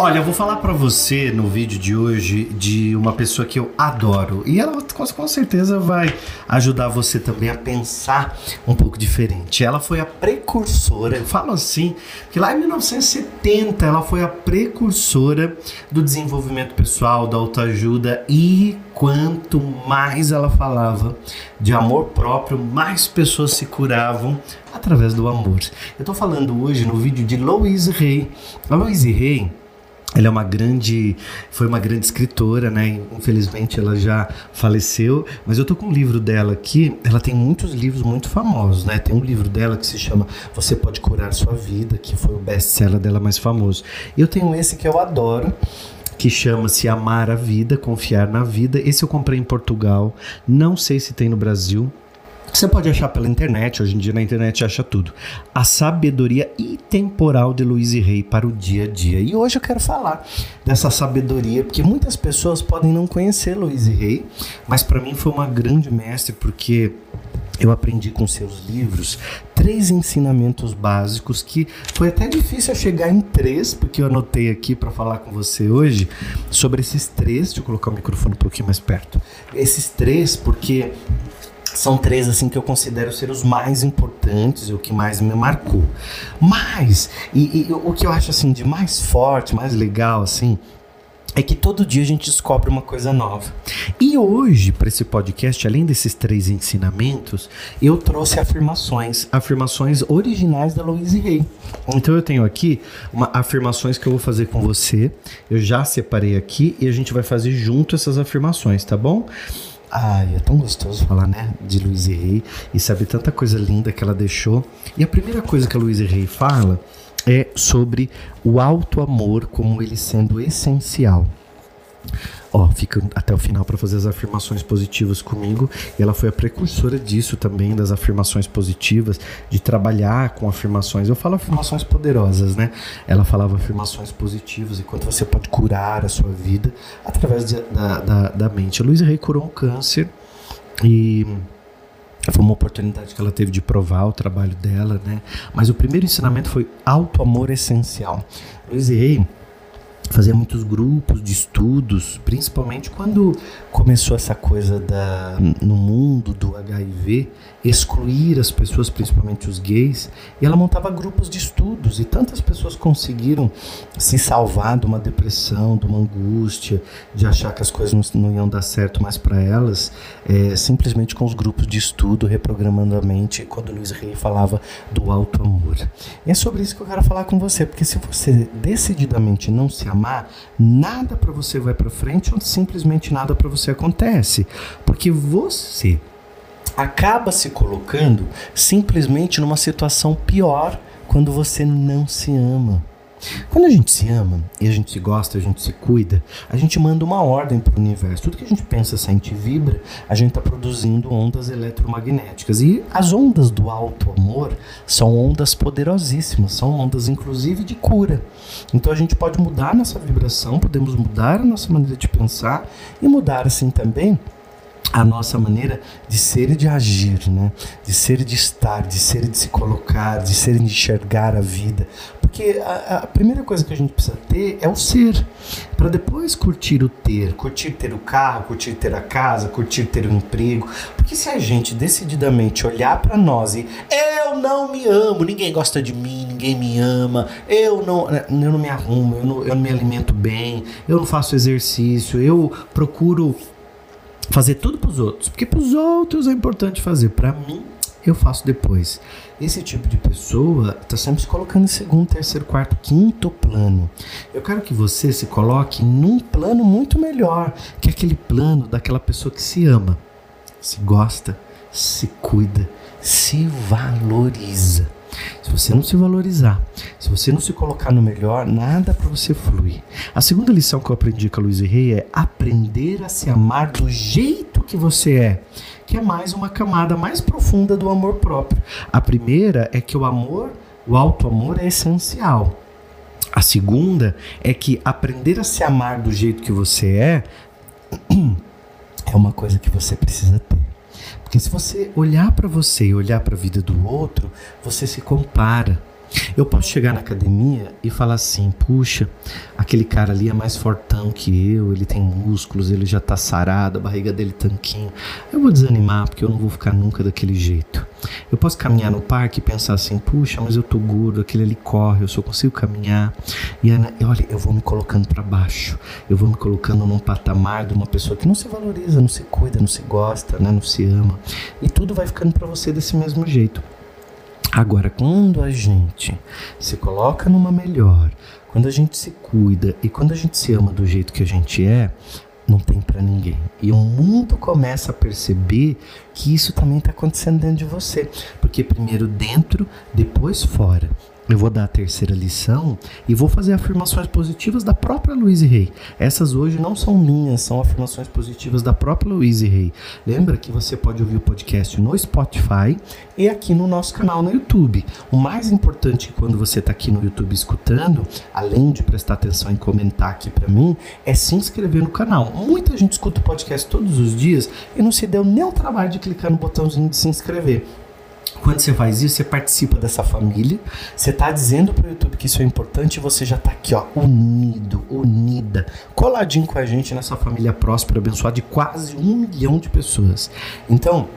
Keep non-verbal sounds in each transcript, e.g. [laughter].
Olha, eu vou falar para você no vídeo de hoje de uma pessoa que eu adoro e ela com certeza vai ajudar você também a pensar um pouco diferente. Ela foi a precursora, eu falo assim, que lá em 1970 ela foi a precursora do desenvolvimento pessoal, da autoajuda e quanto mais ela falava de amor próprio, mais pessoas se curavam através do amor. Eu tô falando hoje no vídeo de Louise Hay. Louise Hay ela é uma grande, foi uma grande escritora, né? Infelizmente ela já faleceu, mas eu tô com um livro dela aqui. Ela tem muitos livros muito famosos, né? Tem um livro dela que se chama Você Pode Curar Sua Vida, que foi o best-seller dela mais famoso. Eu tenho esse que eu adoro, que chama-se Amar a Vida, Confiar na Vida. Esse eu comprei em Portugal, não sei se tem no Brasil. Você pode achar pela internet, hoje em dia na internet acha tudo. A sabedoria intemporal de Louise Rey para o dia a dia. E hoje eu quero falar dessa sabedoria, porque muitas pessoas podem não conhecer Louise Rey, mas para mim foi uma grande mestre, porque eu aprendi com seus livros três ensinamentos básicos que foi até difícil chegar em três, porque eu anotei aqui para falar com você hoje sobre esses três. Deixa eu colocar o microfone um pouquinho mais perto. Esses três, porque são três assim que eu considero ser os mais importantes e o que mais me marcou. Mas e, e, o que eu acho assim de mais forte, mais legal assim, é que todo dia a gente descobre uma coisa nova. E hoje, para esse podcast, além desses três ensinamentos, eu trouxe afirmações, afirmações originais da Louise Hay. Então eu tenho aqui uma, afirmações que eu vou fazer com você. Eu já separei aqui e a gente vai fazer junto essas afirmações, tá bom? Ai, é tão gostoso falar, né, de Louise Hay e saber tanta coisa linda que ela deixou. E a primeira coisa que a Louise Hay fala é sobre o alto amor como ele sendo essencial. Ó, fica até o final para fazer as afirmações positivas comigo. E ela foi a precursora disso também, das afirmações positivas, de trabalhar com afirmações. Eu falo afirmações poderosas, né? Ela falava afirmações positivas e quanto você pode curar a sua vida através de, da, da, da mente. A Luísa curou um câncer e foi uma oportunidade que ela teve de provar o trabalho dela, né? Mas o primeiro ensinamento foi alto amor essencial. Luiz Rey fazia muitos grupos de estudos, principalmente quando começou essa coisa da no mundo do HIV excluir as pessoas, principalmente os gays, e ela montava grupos de estudos e tantas pessoas conseguiram se salvar de uma depressão, de uma angústia, de achar que as coisas não, não iam dar certo mais para elas, é, simplesmente com os grupos de estudo, reprogramando a mente, quando Luiz Rey falava do alto amor. E é sobre isso que eu quero falar com você, porque se você decididamente não se amar, nada para você vai para frente ou simplesmente nada para você acontece, porque você acaba se colocando simplesmente numa situação pior quando você não se ama. Quando a gente se ama e a gente se gosta, a gente se cuida, a gente manda uma ordem para o universo. Tudo que a gente pensa, sente e vibra, a gente está produzindo ondas eletromagnéticas. E as ondas do alto amor são ondas poderosíssimas, são ondas inclusive de cura. Então a gente pode mudar nossa vibração, podemos mudar a nossa maneira de pensar e mudar assim também a nossa maneira de ser e de agir, né? De ser e de estar, de ser e de se colocar, de ser e de enxergar a vida. Porque a, a primeira coisa que a gente precisa ter é o ser, para depois curtir o ter, curtir ter o carro, curtir ter a casa, curtir ter o emprego. Porque se a gente decididamente olhar para nós e eu não me amo, ninguém gosta de mim, ninguém me ama, eu não, eu não me arrumo, eu não, eu não me alimento bem, eu não faço exercício, eu procuro fazer tudo para os outros, porque para os outros é importante fazer, para mim eu faço depois. Esse tipo de pessoa está sempre se colocando em segundo, terceiro, quarto, quinto plano. Eu quero que você se coloque num plano muito melhor, que aquele plano daquela pessoa que se ama, se gosta, se cuida, se valoriza. Se você não se valorizar, se você não se colocar no melhor, nada para você fluir. A segunda lição que eu aprendi com a Luiz Rei é aprender a se amar do jeito que você é, que é mais uma camada mais profunda do amor próprio. A primeira é que o amor, o alto amor é essencial. A segunda é que aprender a se amar do jeito que você é [clears throat] é uma coisa que você precisa ter. Porque se você olhar para você e olhar para a vida do outro, você se compara. Eu posso chegar na academia e falar assim: puxa, aquele cara ali é mais fortão que eu, ele tem músculos, ele já tá sarado, a barriga dele tanquinho. Eu vou desanimar porque eu não vou ficar nunca daquele jeito. Eu posso caminhar no parque e pensar assim: puxa, mas eu tô gordo, aquele ali corre, eu só consigo caminhar. E aí, olha, eu vou me colocando para baixo, eu vou me colocando num patamar de uma pessoa que não se valoriza, não se cuida, não se gosta, né, não se ama. E tudo vai ficando para você desse mesmo jeito. Agora, quando a gente se coloca numa melhor, quando a gente se cuida e quando a gente se ama do jeito que a gente é, não tem para ninguém. E o mundo começa a perceber que isso também está acontecendo dentro de você, porque primeiro dentro, depois fora eu vou dar a terceira lição e vou fazer afirmações positivas da própria Louise Rey. Essas hoje não são minhas, são afirmações positivas da própria Louise Rey. Lembra que você pode ouvir o podcast no Spotify e aqui no nosso canal no YouTube. O mais importante quando você está aqui no YouTube escutando, além de prestar atenção e comentar aqui para mim, é se inscrever no canal. Muita gente escuta o podcast todos os dias e não se deu nem o trabalho de clicar no botãozinho de se inscrever. Quando você faz isso, você participa dessa família, você está dizendo para o YouTube que isso é importante e você já está aqui, ó, unido, unida, coladinho com a gente nessa família próspera, abençoada de quase um milhão de pessoas. Então,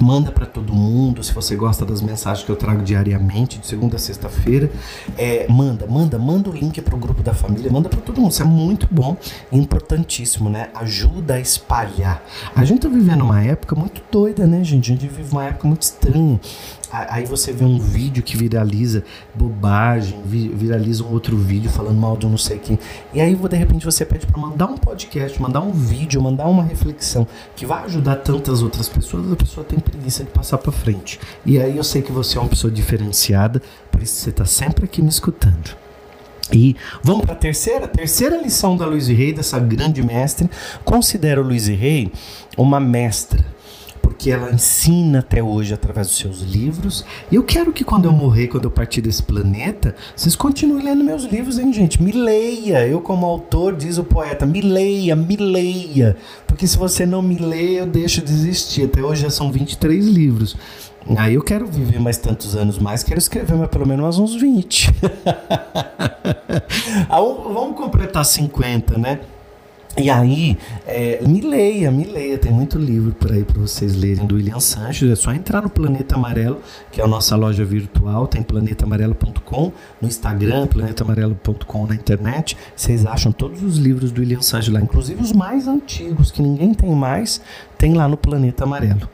Manda para todo mundo, se você gosta das mensagens que eu trago diariamente, de segunda a sexta-feira. É, manda, manda, manda o link para o grupo da família, manda para todo mundo. Isso é muito bom e importantíssimo, né? Ajuda a espalhar. A gente tá vivendo uma época muito doida, né, gente? A gente vive uma época muito estranha. Aí você vê um vídeo que viraliza bobagem, viraliza um outro vídeo falando mal de um não sei quem. E aí de repente você pede para mandar um podcast, mandar um vídeo, mandar uma reflexão que vai ajudar tantas outras pessoas, a pessoa tem preguiça de passar para frente. E aí eu sei que você é uma pessoa diferenciada, por isso você está sempre aqui me escutando. E vamos para a terceira, terceira lição da Luiz Rei, dessa grande mestre. Considero Luiz Rei uma mestra porque ela ensina até hoje através dos seus livros. E eu quero que quando eu morrer, quando eu partir desse planeta, vocês continuem lendo meus livros, hein, gente? Me leia. Eu, como autor, diz o poeta, me leia, me leia. Porque se você não me lê, eu deixo de existir. Até hoje já são 23 livros. Aí eu quero viver mais tantos anos mais, quero escrever pelo menos uns 20. [laughs] Vamos completar 50, né? E aí, é, me leia, me leia. Tem muito livro por aí para vocês lerem do William Sanches. É só entrar no Planeta Amarelo, que é a nossa loja virtual. Tem planetamarelo.com no Instagram, planetamarelo.com na internet. Vocês acham todos os livros do William Sanches lá, inclusive os mais antigos, que ninguém tem mais, tem lá no Planeta Amarelo.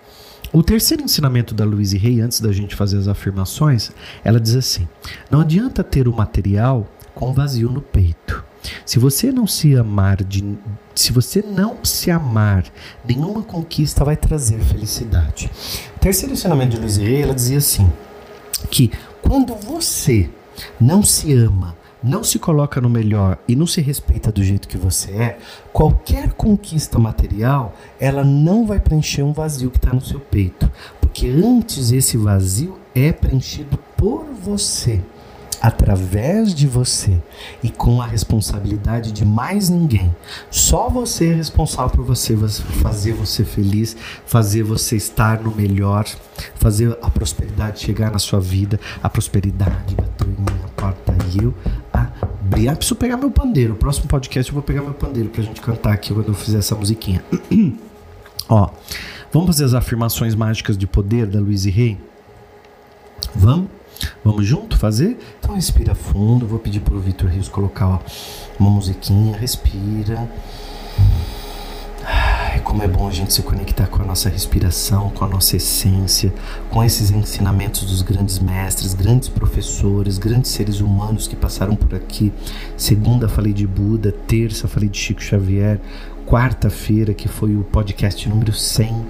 O terceiro ensinamento da Louise Rey, antes da gente fazer as afirmações, ela diz assim: Não adianta ter o material com vazio no peito. Se você não se amar de se você não se amar, nenhuma conquista vai trazer felicidade. O terceiro ensinamento de Rey, ela dizia assim, que quando você não se ama, não se coloca no melhor e não se respeita do jeito que você é, qualquer conquista material, ela não vai preencher um vazio que está no seu peito. Porque antes esse vazio é preenchido por você através de você e com a responsabilidade de mais ninguém. Só você é responsável por você fazer você feliz, fazer você estar no melhor, fazer a prosperidade chegar na sua vida. A prosperidade bateu em minha porta e eu abri. Ah, preciso pegar meu pandeiro. O próximo podcast eu vou pegar meu pandeiro pra gente cantar aqui quando eu fizer essa musiquinha. [clears throat] Ó, vamos fazer as afirmações mágicas de poder da Luiz Rey? Vamos? Vamos junto fazer? Então respira fundo. Vou pedir para o Vitor Rios colocar ó, uma musiquinha. Respira. Ai, como é bom a gente se conectar com a nossa respiração, com a nossa essência, com esses ensinamentos dos grandes mestres, grandes professores, grandes seres humanos que passaram por aqui. Segunda falei de Buda, terça falei de Chico Xavier, quarta-feira que foi o podcast número 100,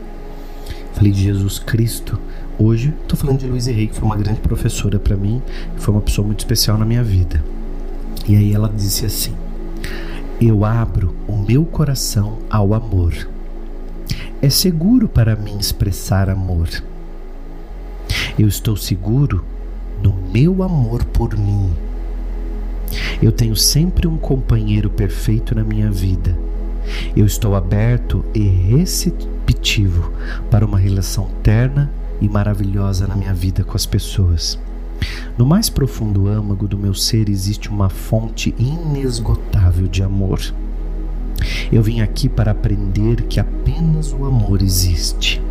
falei de Jesus Cristo. Hoje estou falando de Luiz Henrique, que foi uma grande professora para mim, foi uma pessoa muito especial na minha vida. E aí ela disse assim: Eu abro o meu coração ao amor. É seguro para mim expressar amor. Eu estou seguro no meu amor por mim. Eu tenho sempre um companheiro perfeito na minha vida. Eu estou aberto e receptivo para uma relação terna e maravilhosa na minha vida com as pessoas. No mais profundo âmago do meu ser existe uma fonte inesgotável de amor. Eu vim aqui para aprender que apenas o amor existe.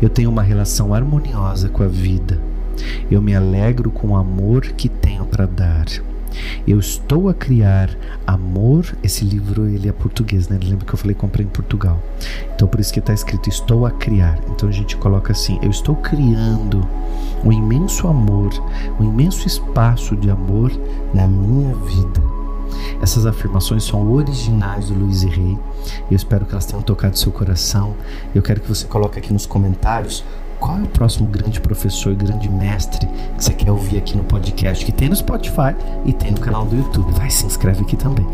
Eu tenho uma relação harmoniosa com a vida. Eu me alegro com o amor que tenho para dar. Eu estou a criar amor. Esse livro ele é português, né? Lembra que eu falei comprei em Portugal. Então por isso que está escrito estou a criar. Então a gente coloca assim: eu estou criando um imenso amor, um imenso espaço de amor na minha vida. Essas afirmações são originais do Luiz e Rei. Eu espero que elas tenham tocado seu coração. Eu quero que você coloque aqui nos comentários qual é o próximo grande professor, grande mestre que você quer ouvir aqui no podcast, que tem no Spotify e tem no canal do YouTube. Vai, se inscreve aqui também.